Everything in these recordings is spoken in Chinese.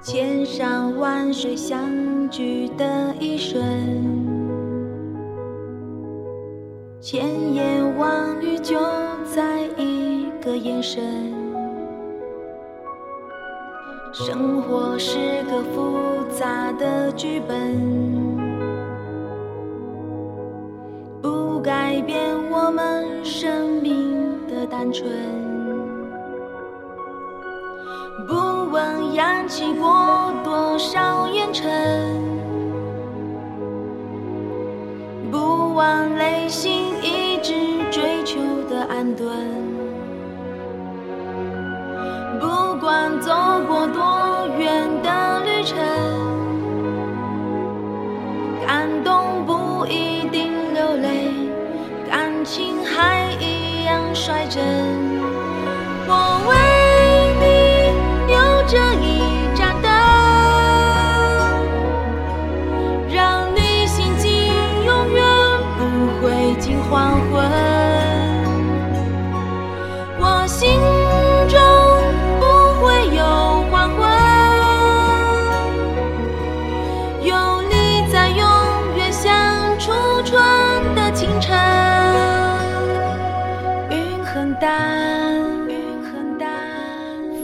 千山万水相聚的一瞬，千言万语就在一个眼神。生活是个复杂的剧本，不改变我们生命的单纯。起过多少烟尘，不枉内心一直追求的安顿。不管走过多远的旅程，感动不一定流泪，感情还一样率真。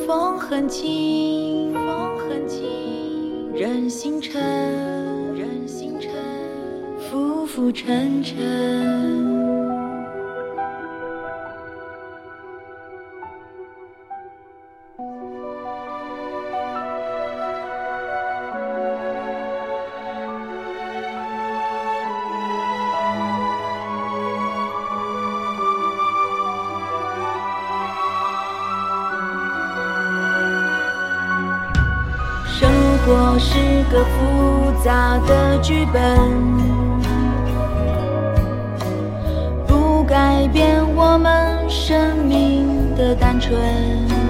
风很轻。风很轻任星辰，任星辰，浮浮沉沉。我是个复杂的剧本，不改变我们生命的单纯。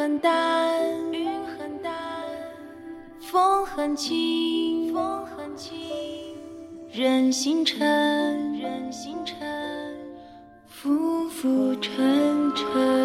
很淡，云很淡，风很轻，风很轻，任星辰，任星辰，浮浮沉沉。